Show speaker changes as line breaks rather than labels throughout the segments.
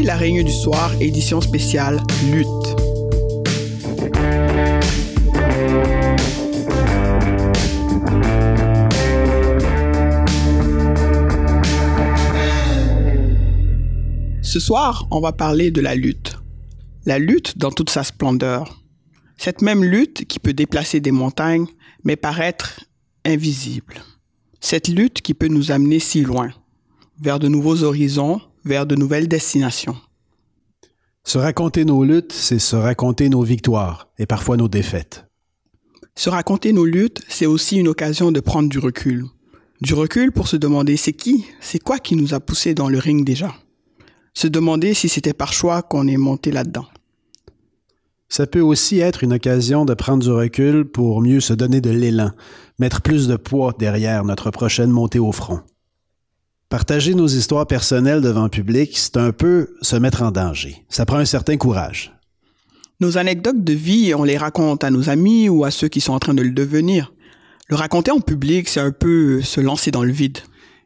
La Réunion du Soir, édition spéciale Lutte. Ce soir, on va parler de la lutte. La lutte dans toute sa splendeur. Cette même lutte qui peut déplacer des montagnes, mais paraître invisible. Cette lutte qui peut nous amener si loin, vers de nouveaux horizons, vers de nouvelles destinations.
Se raconter nos luttes, c'est se raconter nos victoires et parfois nos défaites.
Se raconter nos luttes, c'est aussi une occasion de prendre du recul. Du recul pour se demander c'est qui, c'est quoi qui nous a poussés dans le ring déjà. Se demander si c'était par choix qu'on est monté là-dedans.
Ça peut aussi être une occasion de prendre du recul pour mieux se donner de l'élan, mettre plus de poids derrière notre prochaine montée au front. Partager nos histoires personnelles devant le public, c'est un peu se mettre en danger. Ça prend un certain courage.
Nos anecdotes de vie, on les raconte à nos amis ou à ceux qui sont en train de le devenir. Le raconter en public, c'est un peu se lancer dans le vide.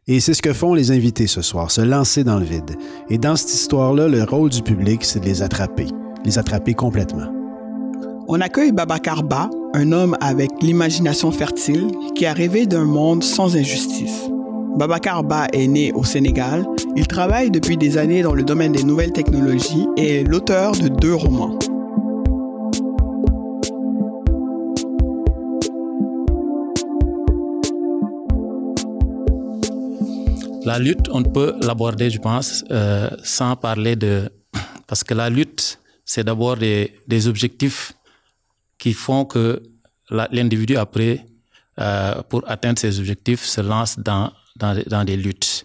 Et c'est ce que font les invités ce soir, se lancer dans le vide. Et dans cette histoire-là, le rôle du public, c'est de les attraper, les attraper complètement.
On accueille Baba Karba, un homme avec l'imagination fertile qui a rêvé d'un monde sans injustice. Babacar Ba est né au Sénégal. Il travaille depuis des années dans le domaine des nouvelles technologies et est l'auteur de deux romans.
La lutte, on peut l'aborder, je pense, euh, sans parler de... Parce que la lutte, c'est d'abord des, objectifs qui font que l'individu, après, euh, pour atteindre ses objectifs, se lance dans dans, des luttes.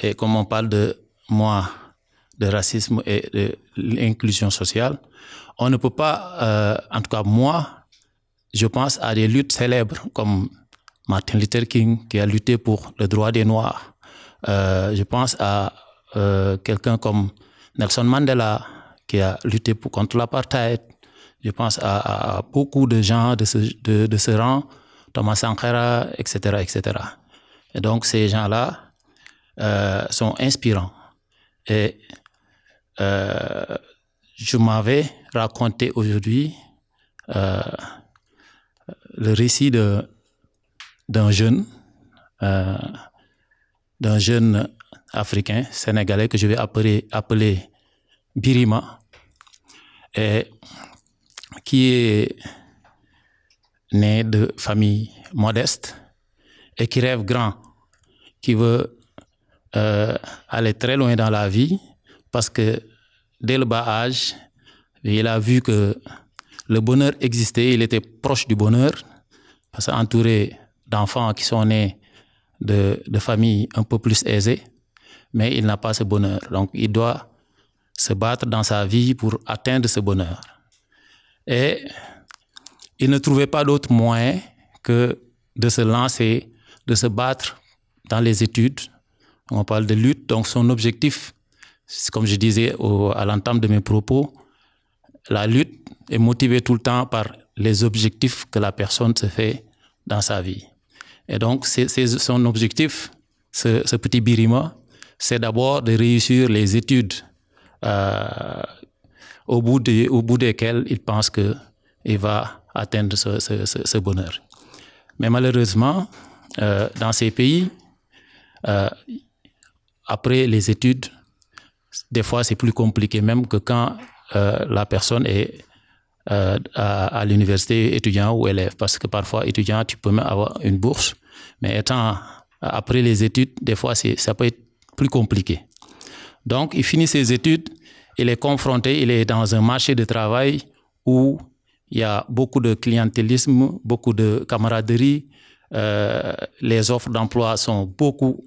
Et comme on parle de moi, de racisme et de l'inclusion sociale, on ne peut pas, euh, en tout cas moi, je pense à des luttes célèbres comme Martin Luther King qui a lutté pour le droit des Noirs. Euh, je pense à euh, quelqu'un comme Nelson Mandela qui a lutté pour, contre l'apartheid. Je pense à, beaucoup de gens de ce, de, de ce rang, Thomas Sankara, etc., etc. Et donc, ces gens-là euh, sont inspirants. Et euh, je m'avais raconté aujourd'hui euh, le récit d'un jeune, d'un jeune africain sénégalais que je vais appeler, appeler Birima, et qui est né de famille modeste et qui rêve grand, qui veut euh, aller très loin dans la vie, parce que dès le bas âge, il a vu que le bonheur existait, il était proche du bonheur, parce qu'entouré d'enfants qui sont nés de, de familles un peu plus aisées, mais il n'a pas ce bonheur. Donc il doit se battre dans sa vie pour atteindre ce bonheur. Et il ne trouvait pas d'autre moyen que de se lancer de se battre dans les études. On parle de lutte, donc son objectif, comme je disais à l'entame de mes propos, la lutte est motivée tout le temps par les objectifs que la personne se fait dans sa vie. Et donc, c'est son objectif, ce, petit birima, c'est d'abord de réussir les études euh, au, bout de, au bout desquelles il pense qu'il va atteindre ce, ce bonheur. Mais malheureusement, euh, dans ces pays, euh, après les études, des fois c'est plus compliqué même que quand euh, la personne est à, l'université étudiant ou élève. Parce que parfois, étudiant, tu peux même avoir une bourse. Mais étant après les études, des fois, ça peut être plus compliqué. Donc, il finit ses études, il est confronté, il est dans un marché de travail où il y a beaucoup de clientélisme, beaucoup de camaraderie, euh, les offres d'emploi sont beaucoup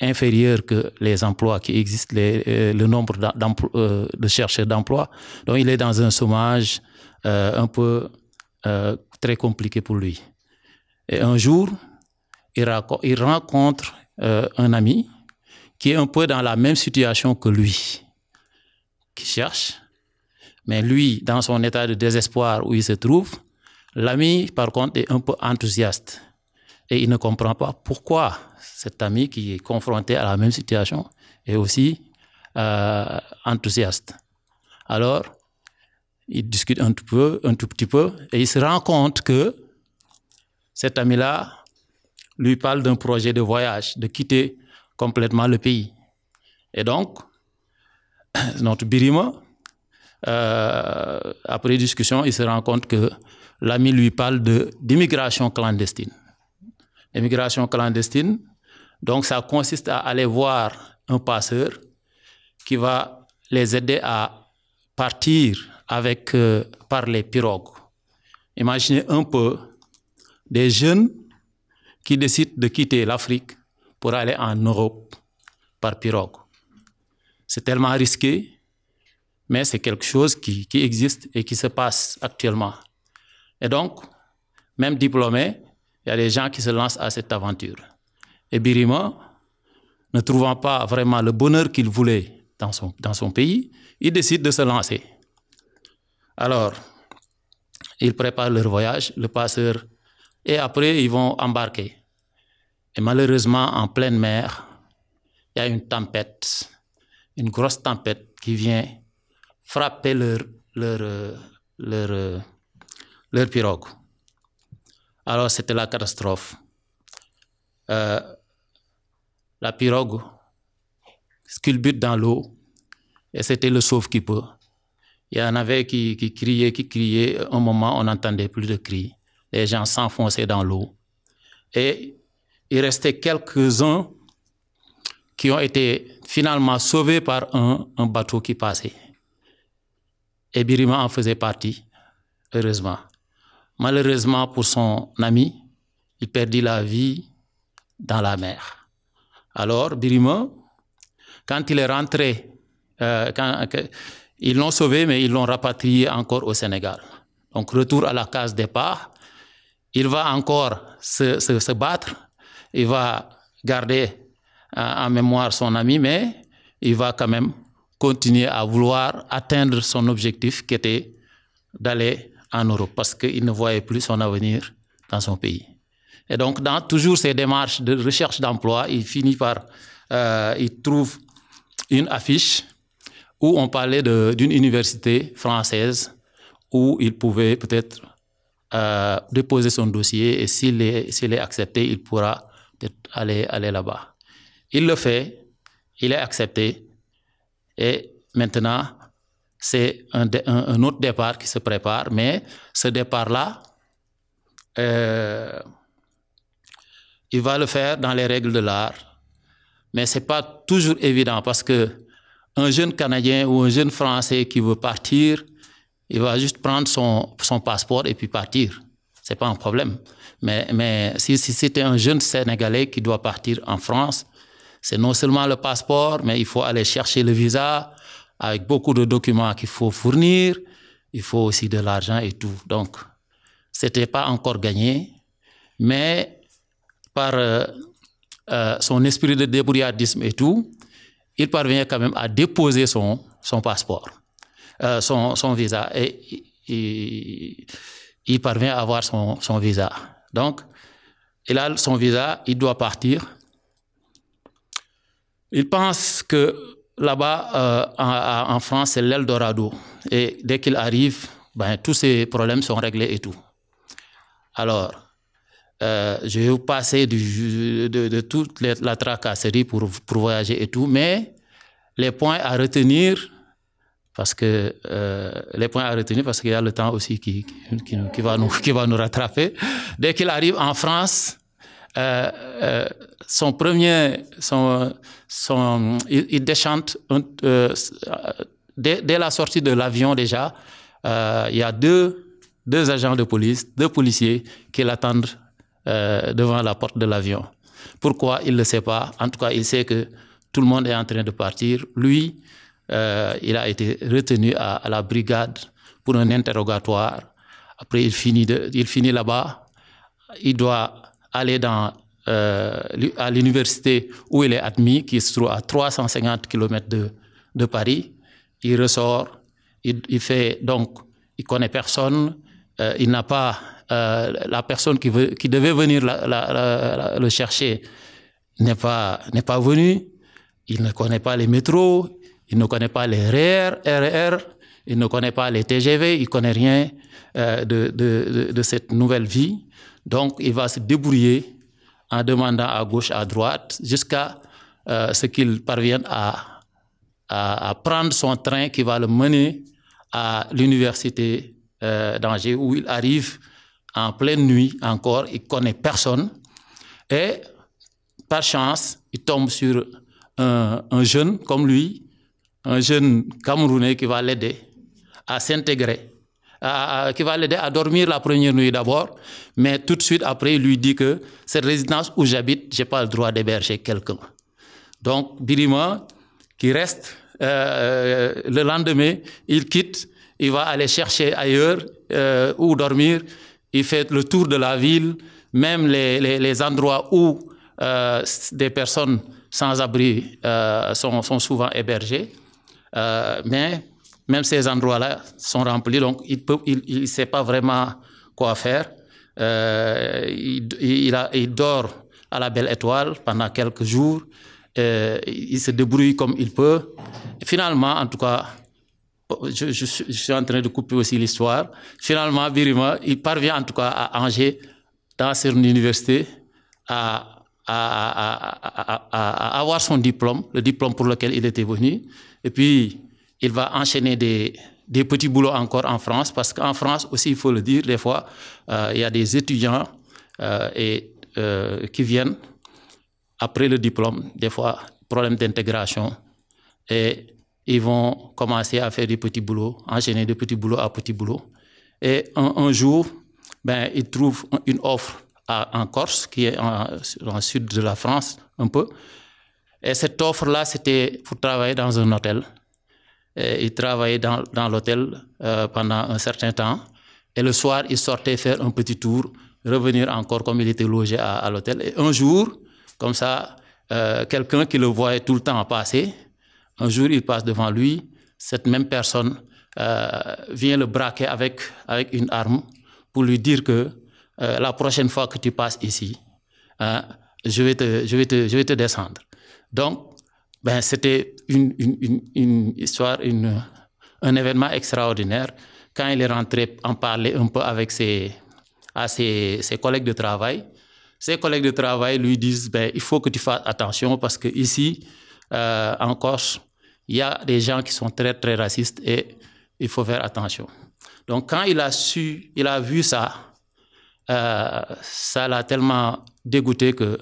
inférieures que les emplois qui existent, euh, le nombre euh, de chercheurs d'emploi. Donc, il est dans un chômage un peu très compliqué pour lui. Et un jour, il rencontre un ami qui est un peu dans la même situation que lui, qui cherche. Mais lui, dans son état de désespoir où il se trouve, l'ami, par contre, est un peu enthousiaste. Et il ne comprend pas pourquoi cet ami qui est confronté à la même situation est aussi euh, enthousiaste. Alors, il discute un tout, peu, un tout petit peu et il se rend compte que cet ami-là lui parle d'un projet de voyage, de quitter complètement le pays. Et donc, notre Birima, euh, après discussion, il se rend compte que l'ami lui parle d'immigration clandestine. Immigration clandestine, donc ça consiste à aller voir un passeur qui va les aider à partir avec, euh, par les pirogues. Imaginez un peu des jeunes qui décident de quitter l'Afrique pour aller en Europe par pirogue. C'est tellement risqué, mais c'est quelque chose qui, qui, existe et qui se passe actuellement. Et donc, même diplômé, il y a des gens qui se lancent à cette aventure. Et Birima, ne trouvant pas vraiment le bonheur qu'il voulait dans son, pays, il décide de se lancer. Alors, ils préparent leur voyage, le passeur, et après, ils vont embarquer. Et malheureusement, en pleine mer, il y a une tempête, une grosse tempête qui vient frapper leur, leur, leur pirogue. Alors, c'était la catastrophe. Euh, la pirogue sculbute dans l'eau et c'était le sauve qui peut. Il y en avait qui, qui criaient, qui criaient. Un moment, on n'entendait plus de cris. Les gens s'enfonçaient dans l'eau. Et il restait quelques-uns qui ont été finalement sauvés par un, un, bateau qui passait. Et Birima en faisait partie, heureusement. Malheureusement pour son ami, il perdit la vie dans la mer. Alors, Birima, quand il est rentré, euh, ils l'ont sauvé, mais ils l'ont rapatrié encore au Sénégal. Donc, retour à la case départ. Il va encore se, se, se battre. Il va garder euh, en mémoire son ami, mais il va quand même continuer à vouloir atteindre son objectif qui était d'aller en Europe parce qu'il ne voyait plus son avenir dans son pays. Et donc, dans toujours ces démarches de recherche d'emploi, il finit par, euh, il trouve une affiche où on parlait d'une université française où il pouvait peut-être euh, déposer son dossier et s'il est, est accepté, il pourra aller, aller là-bas. Il le fait, il est accepté et maintenant c'est un, autre départ qui se prépare, mais ce départ-là, euh, il va le faire dans les règles de l'art, mais c'est pas toujours évident parce que un jeune Canadien ou un jeune Français qui veut partir, il va juste prendre son, son passeport et puis partir. C'est pas un problème. Mais, mais si, si c'était un jeune Sénégalais qui doit partir en France, c'est non seulement le passeport, mais il faut aller chercher le visa avec beaucoup de documents qu'il faut fournir. Il faut aussi de l'argent et tout. Donc, c'était pas encore gagné, mais par euh, euh, son esprit de débrouillardisme et tout, il parvient quand même à déposer son, son passeport, euh, son, son, visa, et il, parvient à avoir son, son visa. Donc, il a son visa, il doit partir. Il pense que là-bas, euh, en, France, c'est l'Eldorado. Et dès qu'il arrive, ben, tous ces problèmes sont réglés et tout. Alors, euh, je vais vous passer de, toute la tracasserie pour, pour voyager et tout, mais les points à retenir, parce que euh, les points à retenir, parce qu'il y a le temps aussi qui, qui, va, nous, qui va nous rattraper. Dès qu'il arrive en France, euh, euh, son premier, son, son, il, déchante euh, dès, la sortie de l'avion déjà. Il y a deux, deux agents de police, deux policiers qui l'attendent devant la porte de l'avion. Pourquoi? Il ne le sait pas En tout cas, il sait que tout le monde est en train de partir. Lui, il a été retenu à, la brigade pour un interrogatoire. Après, il finit là-bas. Il doit aller euh, à l'université où il est admis, qui se trouve à 350 km de, Paris. Il ressort. Il, il fait donc, il connaît personne. Euh, il n'a pas euh, la personne qui, devait venir le chercher n'est pas, n'est pas venue. Il ne connaît pas les métros, Il ne connaît pas les RER, RER, il ne connaît pas les TGV, il connaît rien de, de, cette nouvelle vie. Donc, il va se débrouiller en demandant à gauche, à droite, jusqu'à euh, ce qu'il parvienne à, prendre son train qui va le mener à l'université euh, d'Angers, où il arrive en pleine nuit encore, il connaît personne. Et par chance, il tombe sur un, un jeune comme lui, un jeune Camerounais qui va l'aider à s'intégrer, qui va l'aider à dormir la première nuit d'abord, mais tout de suite après, il lui dit que cette résidence où j'habite, j'ai pas le droit d'héberger quelqu'un. Donc, Birima, qui reste euh, le lendemain, il quitte, il va aller chercher ailleurs euh, où dormir. Il fait le tour de la ville, même les, endroits où euh, des personnes sans abri euh, sont, sont, souvent hébergées. Euh, mais même ces endroits-là sont remplis, donc il ne sait pas vraiment quoi faire. il, il, dort à la belle étoile pendant quelques jours. Euh, il se débrouille comme il peut. Finalement, en tout cas, je, suis en train de couper aussi l'histoire. Finalement, Birima, il parvient en tout cas à Angers, dans son université, à, à, avoir son diplôme, le diplôme pour lequel il était venu. Et puis, il va enchaîner des, petits boulots encore en France, parce qu'en France aussi, il faut le dire, des fois, euh, il y a des étudiants euh, et, euh, qui viennent après le diplôme, des fois, problème d'intégration, et ils vont commencer à faire des petits boulots, enchaîner de petits boulots à petits boulots. Et un, jour, ben, ils trouvent une offre en Corse, qui est en, le sud de la France, un peu. Et cette offre-là, c'était pour travailler dans un hôtel. Et il travaillait dans, dans l'hôtel euh, pendant un certain temps. Et le soir, il sortait faire un petit tour, revenir encore comme il était logé à, à l'hôtel. Et un jour, comme ça, euh, quelqu'un qui le voyait tout le temps passer, un jour il passe devant lui, cette même personne euh, vient le braquer avec, avec une arme pour lui dire que euh, la prochaine fois que tu passes ici, hein, je, vais te, je, vais te, je vais te descendre. Donc, ben, c'était une, une, une, histoire, une, un événement extraordinaire. Quand il est rentré en parler un peu avec ses, à ses, ses collègues de travail, ses collègues de travail lui disent ben, il faut que tu fasses attention parce que ici, euh, en Corse, il y a des gens qui sont très, très racistes et il faut faire attention. Donc, quand il a su, il a vu ça, euh, ça l'a tellement dégoûté que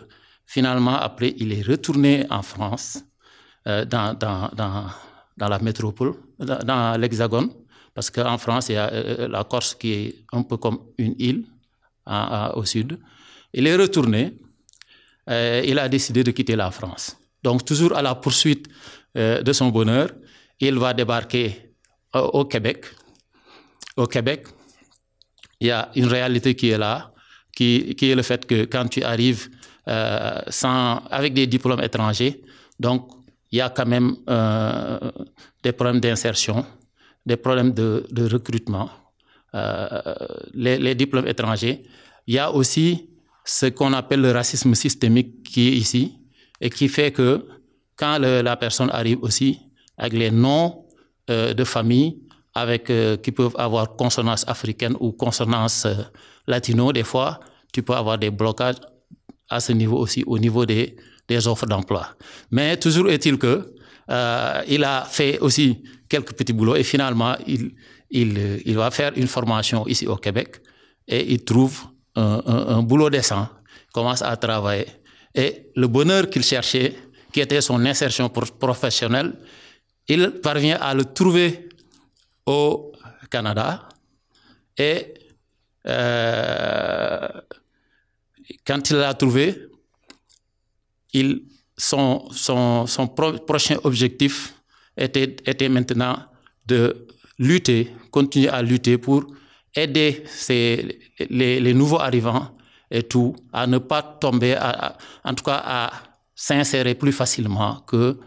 finalement, après, il est retourné en France, euh, dans, la métropole, dans, l'Hexagone, parce qu'en France, il y a euh, la Corse qui est un peu comme une île au sud. Il est retourné, euh, il a décidé de quitter la France. Donc, toujours à la poursuite euh, de son bonheur, il va débarquer euh, au Québec. Au Québec, il y a une réalité qui est là, qui, est le fait que quand tu arrives euh, avec des diplômes étrangers, donc il y a quand même euh, des problèmes d'insertion, des problèmes de, recrutement, les, les diplômes étrangers. Il y a aussi ce qu'on appelle le racisme systémique qui est ici et qui fait que quand la personne arrive aussi avec les noms euh, de famille avec euh, qui peuvent avoir consonance africaine ou consonance euh, latino des fois tu peux avoir des blocages à ce niveau aussi au niveau des des offres d'emploi mais toujours est-il que euh, il a fait aussi quelques petits boulots et finalement il va faire une formation ici au Québec et il trouve un boulot décent, commence à travailler. Et le bonheur qu'il cherchait, qui était son insertion professionnelle, il parvient à le trouver au Canada. Et euh, quand il l'a trouvé, son, son, son pro prochain objectif était, maintenant de lutter, continuer à lutter pour aider les, nouveaux arrivants et tout à ne pas tomber, en tout cas à s'insérer plus facilement que,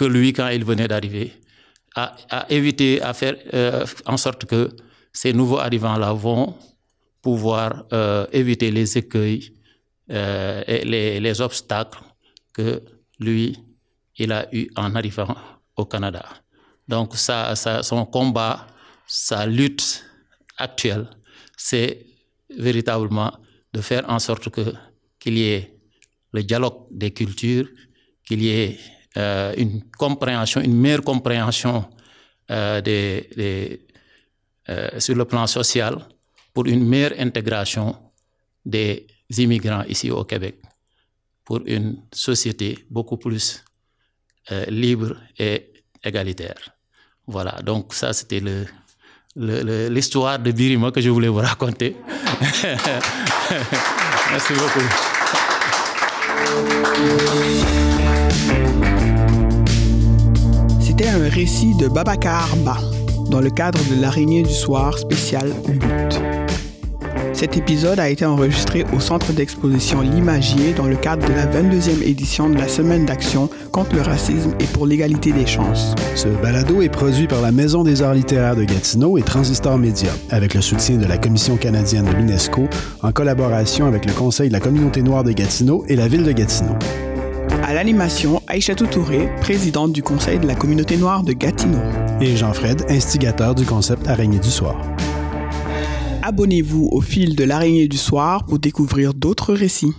lui quand il venait d'arriver, à, éviter, à faire euh, en sorte que ces nouveaux arrivants-là vont pouvoir euh, éviter les écueils euh, et les, obstacles que lui, il a eu en arrivant au Canada. Donc ça, son combat, sa lutte actuelle, c'est véritablement de faire en sorte que qu'il y ait le dialogue des cultures, qu'il y ait euh, une compréhension, une meilleure compréhension euh, euh, sur le plan social pour une meilleure intégration des immigrants ici au Québec, pour une société beaucoup plus euh, libre et égalitaire. Voilà, donc ça c'était le, l'histoire de Birima que je voulais vous raconter. Merci beaucoup.
C'était un récit de Babacar Ba dans le cadre de l'araignée du soir spécial Lutte. Cet épisode a été enregistré au centre d'exposition L'Imagier dans le cadre de la 22e édition de la Semaine d'action contre le racisme et pour l'égalité des chances.
Ce balado est produit par la Maison des arts littéraires de Gatineau et Transistor Média, avec le soutien de la Commission canadienne de l'UNESCO, en collaboration avec le Conseil de la communauté noire de Gatineau et la ville de Gatineau.
À l'animation, Aïchatou Touré, présidente du Conseil de la communauté noire de Gatineau.
Et Jean-Fred, instigateur du concept Araignée du soir.
Abonnez-vous au fil de l'araignée du soir pour découvrir d'autres récits.